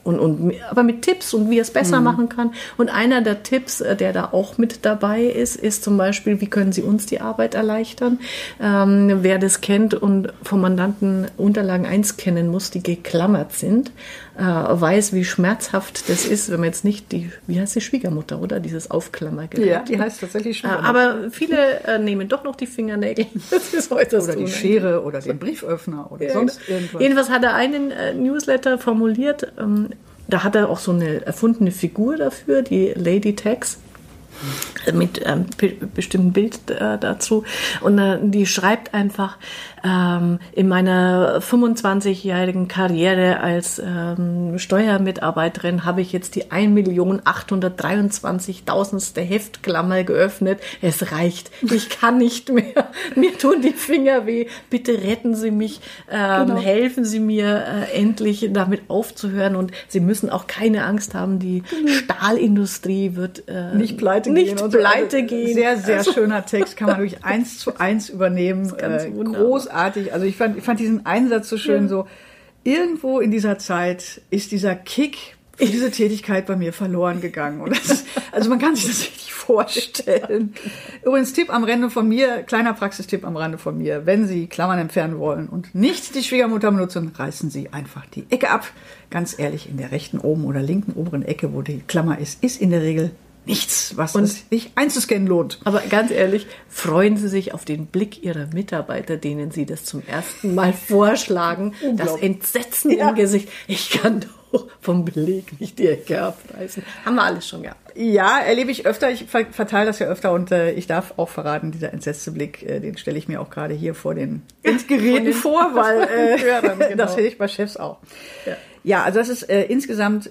und, und, aber mit Tipps und wie er es besser mhm. machen kann. Und einer der Tipps, äh, der da auch mit dabei ist, ist zum Beispiel, wie können Sie uns die Arbeit erleichtern? Ähm, wer das kennt und vom Mandanten Unterlagen einscannen muss, die geklammert sind, äh, weiß, wie schmerzhaft das ist, wenn man jetzt nicht die, wie heißt die Schwiegermutter, oder? Dieses Aufklammergerät. Ja, die heißt tatsächlich äh, Schwiegermutter. Aber viele äh, nehmen doch noch die Fingernägel. Das ist heute Oder die Schere oder den Brieföffner oder ja, sonst genau. irgendwas. Jedenfalls hat er einen äh, Newsletter formuliert, ähm, da hat er auch so eine erfundene Figur dafür, die Lady Tax mit ähm, bestimmten Bild äh, dazu. Und äh, die schreibt einfach, ähm, in meiner 25-jährigen Karriere als ähm, Steuermitarbeiterin habe ich jetzt die 1.823.000. Heftklammer geöffnet. Es reicht. Ich kann nicht mehr. Mir tun die Finger weh. Bitte retten Sie mich. Ähm, genau. Helfen Sie mir äh, endlich damit aufzuhören. Und Sie müssen auch keine Angst haben. Die genau. Stahlindustrie wird äh, nicht pleite nicht gehen. Pleite also, gehen. Sehr, sehr also. schöner Text. Kann man durch eins zu eins übernehmen. Äh, großartig. Also ich fand, ich fand diesen Einsatz so schön, ja. so irgendwo in dieser Zeit ist dieser Kick für diese Tätigkeit bei mir verloren gegangen. Und ist, also man kann sich das richtig vorstellen. Übrigens Tipp am Rande von mir, kleiner Praxistipp am Rande von mir. Wenn Sie Klammern entfernen wollen und nicht die Schwiegermutter benutzen, reißen Sie einfach die Ecke ab. Ganz ehrlich, in der rechten oben oder linken oberen Ecke, wo die Klammer ist, ist in der Regel nichts, was und sich einzuscannen lohnt. Aber ganz ehrlich, freuen Sie sich auf den Blick Ihrer Mitarbeiter, denen Sie das zum ersten Mal vorschlagen. Das Entsetzen ja. im Gesicht. Ich kann doch vom Beleg nicht die Ecke abreißen. Haben wir alles schon gehabt. Ja, erlebe ich öfter. Ich verteile das ja öfter und äh, ich darf auch verraten, dieser entsetzte Blick, äh, den stelle ich mir auch gerade hier vor den Endgeräten vor, weil äh, genau. das sehe ich bei Chefs auch. Ja, ja also das ist äh, insgesamt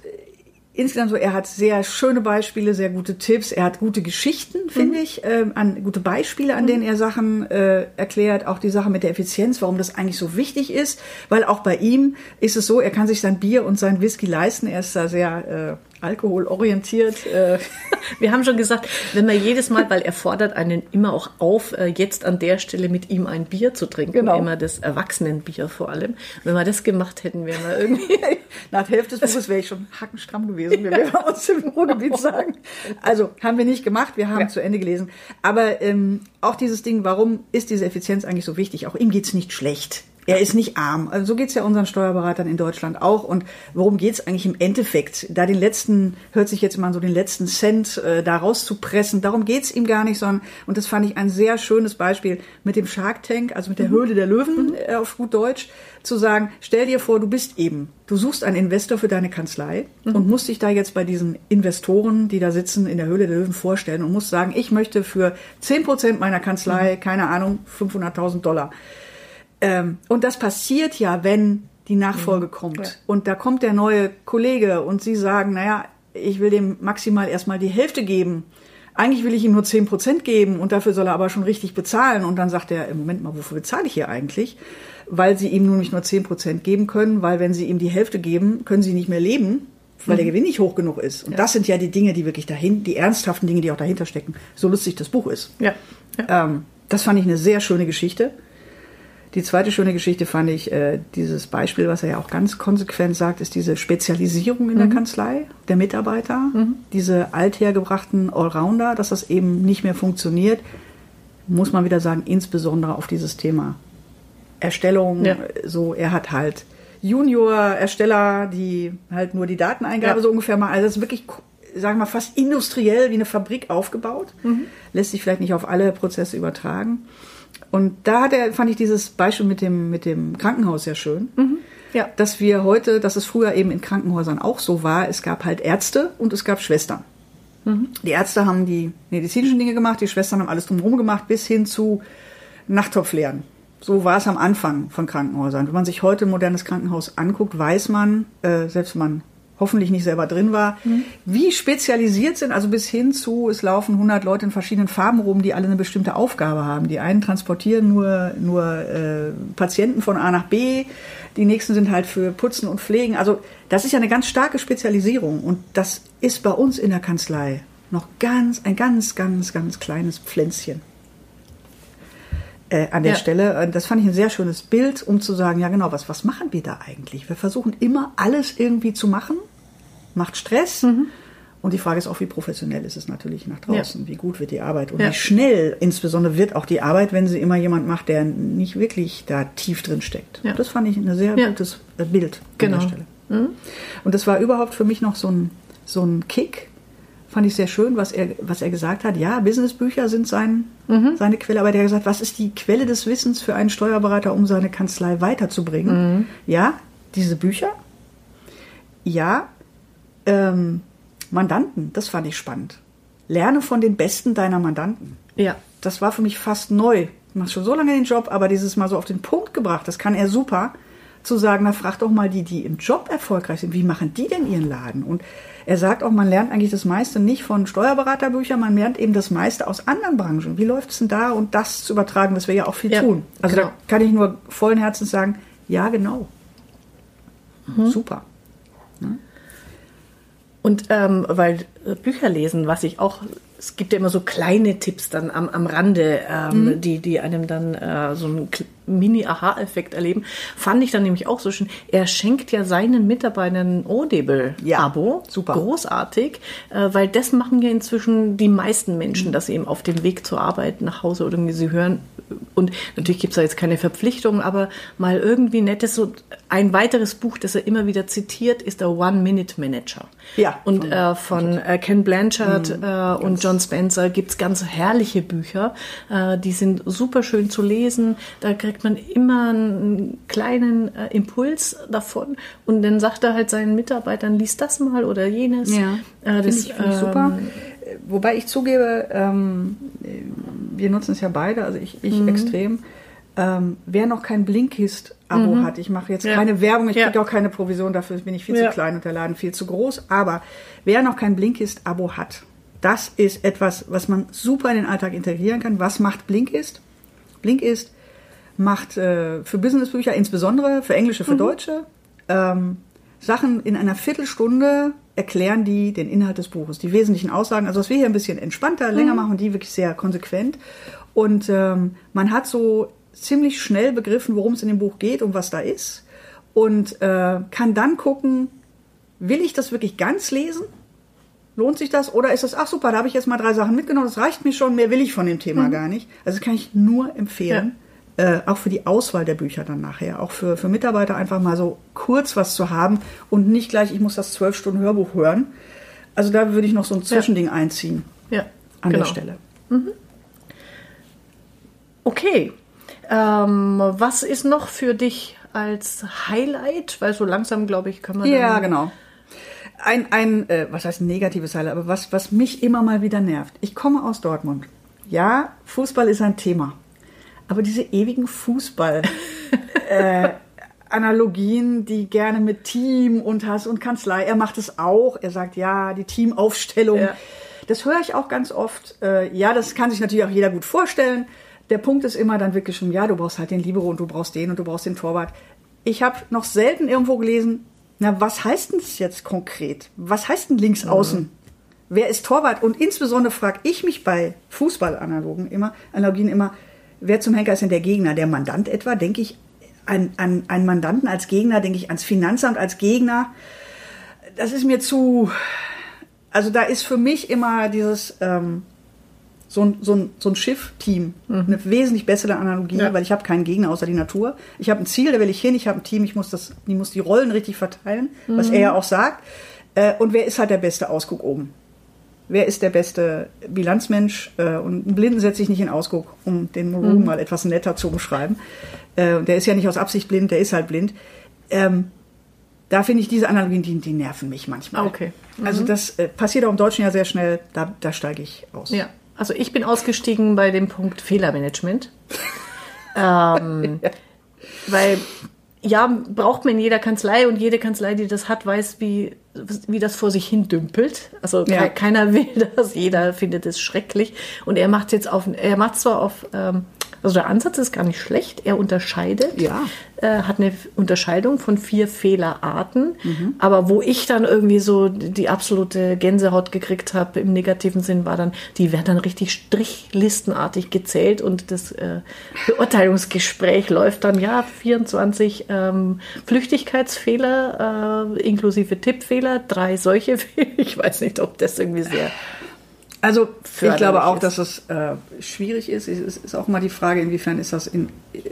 insgesamt so, er hat sehr schöne Beispiele, sehr gute Tipps, er hat gute Geschichten, finde mhm. ich, äh, an, gute Beispiele, an mhm. denen er Sachen äh, erklärt, auch die Sache mit der Effizienz, warum das eigentlich so wichtig ist, weil auch bei ihm ist es so, er kann sich sein Bier und sein Whisky leisten, er ist da sehr äh, alkoholorientiert. Äh. Wir haben schon gesagt, wenn man jedes Mal, weil er fordert einen immer auch auf, äh, jetzt an der Stelle mit ihm ein Bier zu trinken, genau. immer das Erwachsenenbier vor allem. Wenn wir das gemacht hätten, wären wir irgendwie... Nach der Hälfte des Buches wäre ich schon hackenstramm gewesen, wie wir aus dem Ruhrgebiet sagen. Also haben wir nicht gemacht, wir haben ja. zu Ende gelesen. Aber ähm, auch dieses Ding, warum ist diese Effizienz eigentlich so wichtig? Auch ihm geht's nicht schlecht. Er ist nicht arm. Also so geht's ja unseren Steuerberatern in Deutschland auch. Und worum geht's eigentlich im Endeffekt? Da den letzten, hört sich jetzt mal so den letzten Cent äh, da rauszupressen, darum geht's ihm gar nicht, sondern, und das fand ich ein sehr schönes Beispiel mit dem Shark Tank, also mit der mhm. Höhle der Löwen mhm. äh, auf gut Deutsch, zu sagen, stell dir vor, du bist eben, du suchst einen Investor für deine Kanzlei mhm. und musst dich da jetzt bei diesen Investoren, die da sitzen in der Höhle der Löwen vorstellen und musst sagen, ich möchte für zehn Prozent meiner Kanzlei, mhm. keine Ahnung, 500.000 Dollar ähm, und das passiert ja, wenn die Nachfolge mhm. kommt. Ja. Und da kommt der neue Kollege und Sie sagen, naja, ich will dem maximal erstmal die Hälfte geben. Eigentlich will ich ihm nur zehn Prozent geben und dafür soll er aber schon richtig bezahlen. Und dann sagt er, im Moment mal, wofür bezahle ich hier eigentlich? Weil Sie ihm nämlich nur zehn Prozent geben können, weil wenn Sie ihm die Hälfte geben, können Sie nicht mehr leben, weil mhm. der Gewinn nicht hoch genug ist. Und ja. das sind ja die Dinge, die wirklich dahin, die ernsthaften Dinge, die auch dahinter stecken. So lustig das Buch ist. Ja. ja. Ähm, das fand ich eine sehr schöne Geschichte. Die zweite schöne Geschichte fand ich, äh, dieses Beispiel, was er ja auch ganz konsequent sagt, ist diese Spezialisierung in mhm. der Kanzlei der Mitarbeiter, mhm. diese althergebrachten Allrounder, dass das eben nicht mehr funktioniert, muss man wieder sagen, insbesondere auf dieses Thema Erstellung. Ja. So, er hat halt Junior-Ersteller, die halt nur die Dateneingabe ja. so ungefähr machen. Also das ist wirklich, sagen wir mal, fast industriell wie eine Fabrik aufgebaut. Mhm. Lässt sich vielleicht nicht auf alle Prozesse übertragen. Und da hat er, fand ich dieses Beispiel mit dem, mit dem Krankenhaus sehr schön. Mhm. Ja. Dass wir heute, dass es früher eben in Krankenhäusern auch so war, es gab halt Ärzte und es gab Schwestern. Mhm. Die Ärzte haben die medizinischen Dinge gemacht, die Schwestern haben alles drumherum gemacht, bis hin zu Nachttopflehren. So war es am Anfang von Krankenhäusern. Wenn man sich heute ein modernes Krankenhaus anguckt, weiß man, äh, selbst wenn man hoffentlich nicht selber drin war, mhm. wie spezialisiert sind, also bis hin zu, es laufen 100 Leute in verschiedenen Farben rum, die alle eine bestimmte Aufgabe haben. Die einen transportieren nur, nur äh, Patienten von A nach B, die nächsten sind halt für Putzen und Pflegen. Also das ist ja eine ganz starke Spezialisierung und das ist bei uns in der Kanzlei noch ganz, ein ganz, ganz, ganz kleines Pflänzchen. Äh, an der ja. Stelle. Das fand ich ein sehr schönes Bild, um zu sagen, ja genau, was, was machen wir da eigentlich? Wir versuchen immer alles irgendwie zu machen, macht Stress. Mhm. Und die Frage ist auch, wie professionell ist es natürlich nach draußen? Ja. Wie gut wird die Arbeit? Und ja. wie schnell insbesondere wird auch die Arbeit, wenn sie immer jemand macht, der nicht wirklich da tief drin steckt. Ja. Das fand ich ein sehr gutes äh, Bild genau. an der Stelle. Mhm. Und das war überhaupt für mich noch so ein, so ein Kick, fand ich sehr schön, was er, was er gesagt hat. Ja, Businessbücher sind sein, mhm. seine Quelle, aber der hat gesagt, was ist die Quelle des Wissens für einen Steuerberater, um seine Kanzlei weiterzubringen? Mhm. Ja, diese Bücher. Ja, ähm, Mandanten, das fand ich spannend. Lerne von den Besten deiner Mandanten. Ja. Das war für mich fast neu. Ich mache schon so lange den Job, aber dieses Mal so auf den Punkt gebracht, das kann er super, zu sagen, na frag doch mal die, die im Job erfolgreich sind, wie machen die denn ihren Laden? Und er sagt auch, man lernt eigentlich das meiste nicht von Steuerberaterbüchern, man lernt eben das meiste aus anderen Branchen. Wie läuft es denn da und das zu übertragen, was wir ja auch viel ja, tun. Also genau. da kann ich nur vollen Herzens sagen, ja, genau. Mhm. Super. Ne? Und ähm, weil äh, Bücher lesen, was ich auch, es gibt ja immer so kleine Tipps dann am, am Rande, ähm, mhm. die, die einem dann äh, so einen Mini-Aha-Effekt erleben, fand ich dann nämlich auch so schön. Er schenkt ja seinen Mitarbeitern ein Audible-Abo. Ja, super. Großartig, äh, weil das machen ja inzwischen die meisten Menschen, mhm. dass sie eben auf dem Weg zur Arbeit nach Hause oder irgendwie sie hören. Und natürlich gibt es da jetzt keine Verpflichtung, aber mal irgendwie nettes, so ein weiteres Buch, das er immer wieder zitiert, ist der One-Minute-Manager. Ja. Und von, äh, von äh, Ken Blanchard mhm, äh, und John Spencer gibt es ganz herrliche Bücher. Äh, die sind super schön zu lesen. Da kriegt man immer einen kleinen äh, Impuls davon. Und dann sagt er halt seinen Mitarbeitern, lies das mal oder jenes. Ja, äh, das finde ich, find ich super. Ähm, Wobei ich zugebe, ähm, wir nutzen es ja beide, also ich, ich mhm. extrem. Ähm, wer noch kein Blinkist-Abo mhm. hat, ich mache jetzt ja. keine Werbung, ich ja. kriege auch keine Provision, dafür bin ich viel ja. zu klein und der Laden viel zu groß, aber wer noch kein Blinkist-Abo hat, das ist etwas, was man super in den Alltag integrieren kann. Was macht Blinkist? Blinkist macht äh, für Businessbücher, insbesondere für Englische, für mhm. Deutsche, ähm, Sachen in einer Viertelstunde erklären die den Inhalt des Buches, die wesentlichen Aussagen. Also was wir hier ein bisschen entspannter, länger mhm. machen, die wirklich sehr konsequent. Und ähm, man hat so ziemlich schnell begriffen, worum es in dem Buch geht und was da ist. Und äh, kann dann gucken, will ich das wirklich ganz lesen? Lohnt sich das? Oder ist das, ach super, da habe ich jetzt mal drei Sachen mitgenommen, das reicht mir schon, mehr will ich von dem Thema mhm. gar nicht. Also kann ich nur empfehlen. Ja. Äh, auch für die Auswahl der Bücher dann nachher, auch für, für Mitarbeiter einfach mal so kurz was zu haben und nicht gleich, ich muss das zwölf Stunden Hörbuch hören. Also da würde ich noch so ein Zwischending ja. einziehen. Ja. An genau. der Stelle. Mhm. Okay. Ähm, was ist noch für dich als Highlight? Weil so langsam, glaube ich, kann man. Ja, genau. Ein, ein äh, was heißt ein negatives Highlight, aber was, was mich immer mal wieder nervt. Ich komme aus Dortmund. Ja, Fußball ist ein Thema. Aber diese ewigen Fußball. äh, Analogien, die gerne mit Team und Hass und Kanzlei. Er macht es auch. Er sagt, ja, die Teamaufstellung. Ja. Das höre ich auch ganz oft. Äh, ja, das kann sich natürlich auch jeder gut vorstellen. Der Punkt ist immer dann wirklich schon, ja, du brauchst halt den Libero und du brauchst den und du brauchst den Torwart. Ich habe noch selten irgendwo gelesen, na, was heißt denn das jetzt konkret? Was heißt denn links außen? Mhm. Wer ist Torwart? Und insbesondere frage ich mich bei Fußballanalogen immer, Analogien immer, wer zum Henker ist denn der Gegner? Der Mandant etwa? Denke ich an, an einen Mandanten als Gegner, denke ich ans Finanzamt als Gegner. Das ist mir zu, also da ist für mich immer dieses, ähm, so ein, so ein, so ein Schiff-Team mhm. eine wesentlich bessere Analogie, ja. weil ich habe keinen Gegner außer die Natur. Ich habe ein Ziel, da will ich hin, ich habe ein Team, ich muss, das, ich muss die Rollen richtig verteilen, mhm. was er ja auch sagt. Äh, und wer ist halt der beste Ausguck oben? Wer ist der beste Bilanzmensch? Äh, und einen Blinden setze ich nicht in Ausguck, um den Maroon mhm. mal etwas netter zu umschreiben. Äh, der ist ja nicht aus Absicht blind, der ist halt blind. Ähm, da finde ich diese Analogien, die, die nerven mich manchmal. Okay. Also mhm. Also das äh, passiert auch im Deutschen ja sehr schnell, da, da steige ich aus. Ja. Also ich bin ausgestiegen bei dem Punkt Fehlermanagement. ähm, ja. Weil ja, braucht man in jeder Kanzlei und jede Kanzlei, die das hat, weiß, wie, wie das vor sich hin dümpelt. Also ja. keiner will das, jeder findet es schrecklich. Und er macht jetzt auf, er macht zwar auf ähm, also der Ansatz ist gar nicht schlecht. Er unterscheidet, ja. äh, hat eine Unterscheidung von vier Fehlerarten. Mhm. Aber wo ich dann irgendwie so die absolute Gänsehaut gekriegt habe im negativen Sinn, war dann, die werden dann richtig strichlistenartig gezählt und das äh, Beurteilungsgespräch läuft dann, ja, 24 ähm, Flüchtigkeitsfehler äh, inklusive Tippfehler, drei solche Fehler. Ich weiß nicht, ob das irgendwie sehr also ich glaube auch, dass es äh, schwierig ist. Es ist auch mal die Frage, inwiefern ist das in,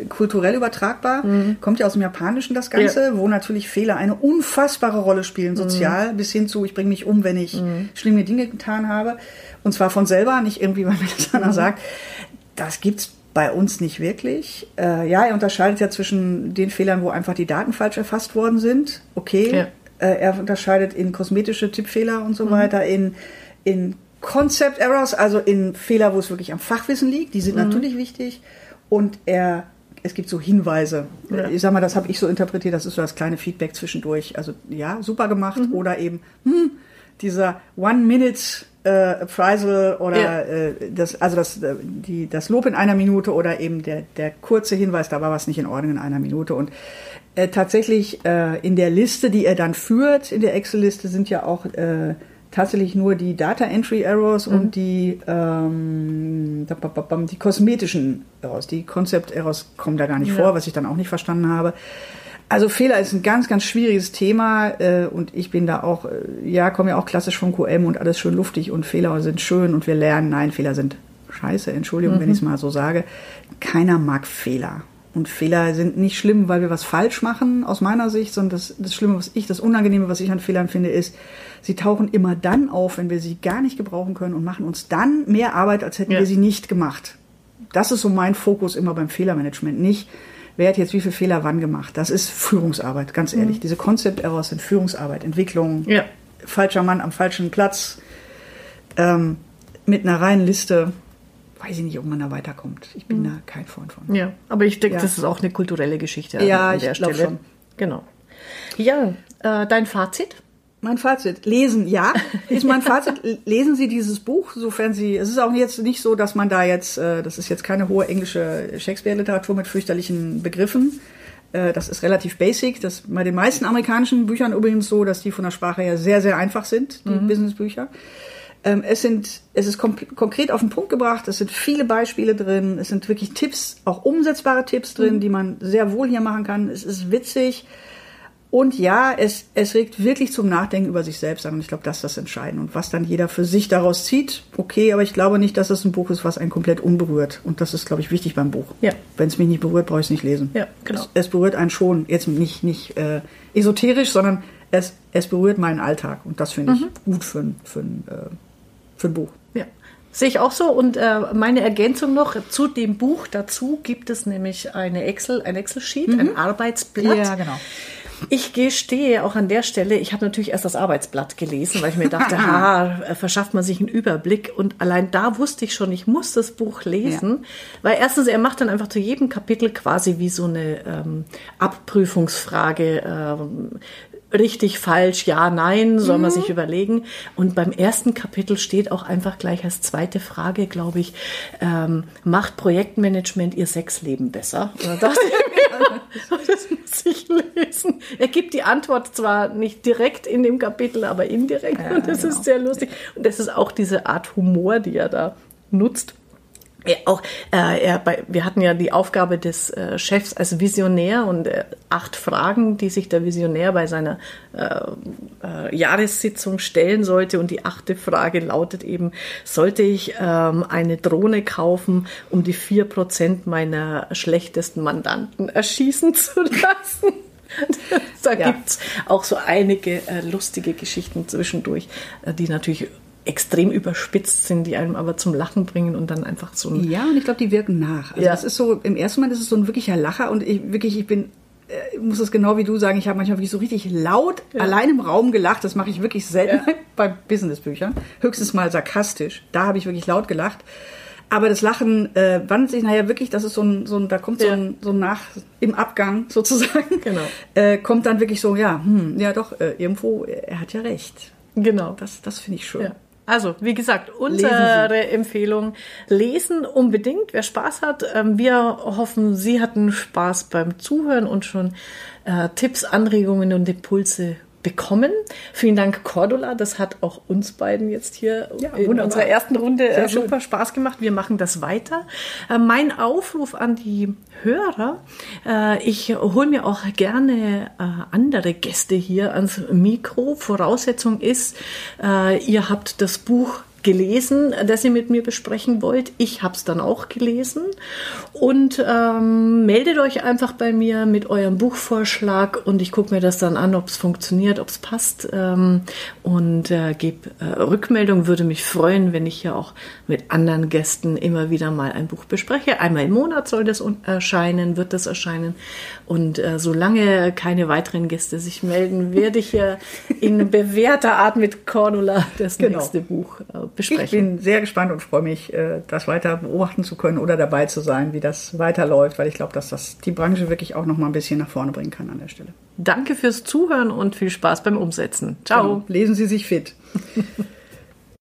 kulturell übertragbar. Mhm. Kommt ja aus dem Japanischen das Ganze, ja. wo natürlich Fehler eine unfassbare Rolle spielen, sozial, mhm. bis hin zu, ich bringe mich um, wenn ich mhm. schlimme Dinge getan habe. Und zwar von selber, nicht irgendwie, weil mir das einer mhm. sagt. Das gibt's bei uns nicht wirklich. Äh, ja, er unterscheidet ja zwischen den Fehlern, wo einfach die Daten falsch erfasst worden sind. Okay. Ja. Äh, er unterscheidet in kosmetische Tippfehler und so mhm. weiter, in, in Concept Errors, also in Fehler, wo es wirklich am Fachwissen liegt, die sind mhm. natürlich wichtig. Und er, es gibt so Hinweise. Ja. Ich sag mal, das habe ich so interpretiert, das ist so das kleine Feedback zwischendurch. Also ja, super gemacht. Mhm. Oder eben, hm, dieser One-Minute äh, Appraisal oder ja. äh, das, also das, äh, die, das Lob in einer Minute oder eben der, der kurze Hinweis, da war was nicht in Ordnung in einer Minute. Und äh, tatsächlich äh, in der Liste, die er dann führt, in der Excel-Liste sind ja auch äh, tatsächlich nur die Data Entry Errors mhm. und die, ähm, die kosmetischen Errors. Die Concept Errors kommen da gar nicht ja. vor, was ich dann auch nicht verstanden habe. Also Fehler ist ein ganz, ganz schwieriges Thema äh, und ich bin da auch, äh, ja, komme ja auch klassisch vom QM und alles schön luftig und Fehler sind schön und wir lernen. Nein, Fehler sind scheiße, Entschuldigung, mhm. wenn ich es mal so sage. Keiner mag Fehler. Und Fehler sind nicht schlimm, weil wir was falsch machen, aus meiner Sicht, sondern das, das Schlimme, was ich, das Unangenehme, was ich an Fehlern finde, ist, sie tauchen immer dann auf, wenn wir sie gar nicht gebrauchen können und machen uns dann mehr Arbeit, als hätten ja. wir sie nicht gemacht. Das ist so mein Fokus immer beim Fehlermanagement. Nicht, wer hat jetzt wie viele Fehler wann gemacht. Das ist Führungsarbeit, ganz ehrlich. Mhm. Diese Concept Errors sind Führungsarbeit, Entwicklung, ja. falscher Mann am falschen Platz, ähm, mit einer reinen Liste weiß ich nicht, ob man da weiterkommt. Ich bin mhm. da kein Freund von. Ja, aber ich denke, ja. das ist auch eine kulturelle Geschichte ja, an der ich Stelle. Schon. Genau. Ja, äh, dein Fazit? Mein Fazit, lesen, ja, ist mein Fazit. Lesen Sie dieses Buch, sofern Sie, es ist auch jetzt nicht so, dass man da jetzt, äh, das ist jetzt keine hohe englische Shakespeare-Literatur mit fürchterlichen Begriffen. Äh, das ist relativ basic. Das bei den meisten amerikanischen Büchern übrigens so, dass die von der Sprache her sehr, sehr einfach sind, die mhm. Businessbücher. Ähm, es sind, es ist konkret auf den Punkt gebracht. Es sind viele Beispiele drin. Es sind wirklich Tipps, auch umsetzbare Tipps drin, mhm. die man sehr wohl hier machen kann. Es ist witzig. Und ja, es, es regt wirklich zum Nachdenken über sich selbst an. Und ich glaube, das ist das Entscheidende. Und was dann jeder für sich daraus zieht, okay, aber ich glaube nicht, dass es ein Buch ist, was einen komplett unberührt. Und das ist, glaube ich, wichtig beim Buch. Ja. Wenn es mich nicht berührt, brauche ich es nicht lesen. Ja, genau. Es, es berührt einen schon. Jetzt nicht, nicht äh, esoterisch, sondern es, es berührt meinen Alltag. Und das finde ich gut für, ein- für, ein, äh, für ein Buch. Ja, sehe ich auch so. Und äh, meine Ergänzung noch zu dem Buch dazu gibt es nämlich eine Excel, ein Excel-Sheet, ein Arbeitsblatt. genau. Ich gestehe auch an der Stelle, ich habe natürlich erst das Arbeitsblatt gelesen, weil ich mir dachte, ha, äh, verschafft man sich einen Überblick. Und allein da wusste ich schon, ich muss das Buch lesen, weil erstens, er macht dann einfach zu jedem Kapitel quasi wie so eine ähm, Abprüfungsfrage. Ähm, richtig, falsch, ja, nein, soll man sich überlegen. Und beim ersten Kapitel steht auch einfach gleich als zweite Frage, glaube ich, ähm, macht Projektmanagement ihr Sexleben besser? Da dachte ich das muss ich lesen. Er gibt die Antwort zwar nicht direkt in dem Kapitel, aber indirekt. Ja, und das genau. ist sehr lustig. Und das ist auch diese Art Humor, die er da nutzt. Ja, auch äh, er bei, wir hatten ja die Aufgabe des äh, Chefs als Visionär und äh, acht Fragen, die sich der Visionär bei seiner äh, äh, Jahressitzung stellen sollte. Und die achte Frage lautet eben: Sollte ich ähm, eine Drohne kaufen, um die vier Prozent meiner schlechtesten Mandanten erschießen zu lassen? da Ja. gibt's auch so einige äh, lustige Geschichten zwischendurch, äh, die natürlich extrem überspitzt sind, die einem aber zum Lachen bringen und dann einfach so ein Ja, und ich glaube, die wirken nach. Also Ja. das ist so, im ersten Moment ist es so ein wirklicher Lacher und ich wirklich, ich bin, äh, ich muss es genau wie du sagen, ich habe manchmal wirklich so richtig laut allein im Raum gelacht. Das mache ich wirklich selten Ja. bei Businessbüchern. Höchstens mal sarkastisch. Da habe ich wirklich laut gelacht. Aber das Lachen äh, wandelt sich nachher wirklich, das ist so ein, so ein da kommt so Ja. ein, so ein Nach, im Abgang sozusagen. Genau. Äh, kommt dann wirklich so, ja, hm, ja doch, äh, irgendwo, äh, er hat ja recht. Genau. Das, das finde ich schön. Also, wie gesagt, unsere Empfehlung, lesen unbedingt, wer Spaß hat. Ähm, Wir hoffen, Sie hatten Spaß beim Zuhören und schon äh, Tipps, Anregungen und Impulse bekommen. Vielen Dank, Cordula. Das hat auch uns beiden jetzt hier Ja, in wunderbar. unserer ersten Runde äh, Sehr schön. super Spaß gemacht. Wir machen das weiter. Äh, mein Aufruf an die Hörer, äh, ich hole mir auch gerne äh, andere Gäste hier ans Mikro. Voraussetzung ist, ihr habt das Buch gelesen, das ihr mit mir besprechen wollt. Ich habe es dann auch gelesen. Und ähm, meldet euch einfach bei mir mit eurem Buchvorschlag und ich gucke mir das dann an, ob es funktioniert, ob es passt. Ähm, und äh, gebe äh, Rückmeldung. Würde mich freuen, wenn ich hier auch mit anderen Gästen immer wieder mal ein Buch bespreche. Einmal im Monat soll das erscheinen, wird das erscheinen. Und äh, solange keine weiteren Gäste sich melden, werde ich hier in bewährter Art mit Cordula das Genau. nächste Buch äh, Ich besprechen. bin sehr gespannt und freue mich, äh, das weiter beobachten zu können oder dabei zu sein, wie das weiterläuft, weil ich glaube, dass das die Branche wirklich auch noch mal ein bisschen nach vorne bringen kann an der Stelle. Danke fürs Zuhören und viel Spaß beim Umsetzen. Ciao. Genau. Lesen Sie sich fit.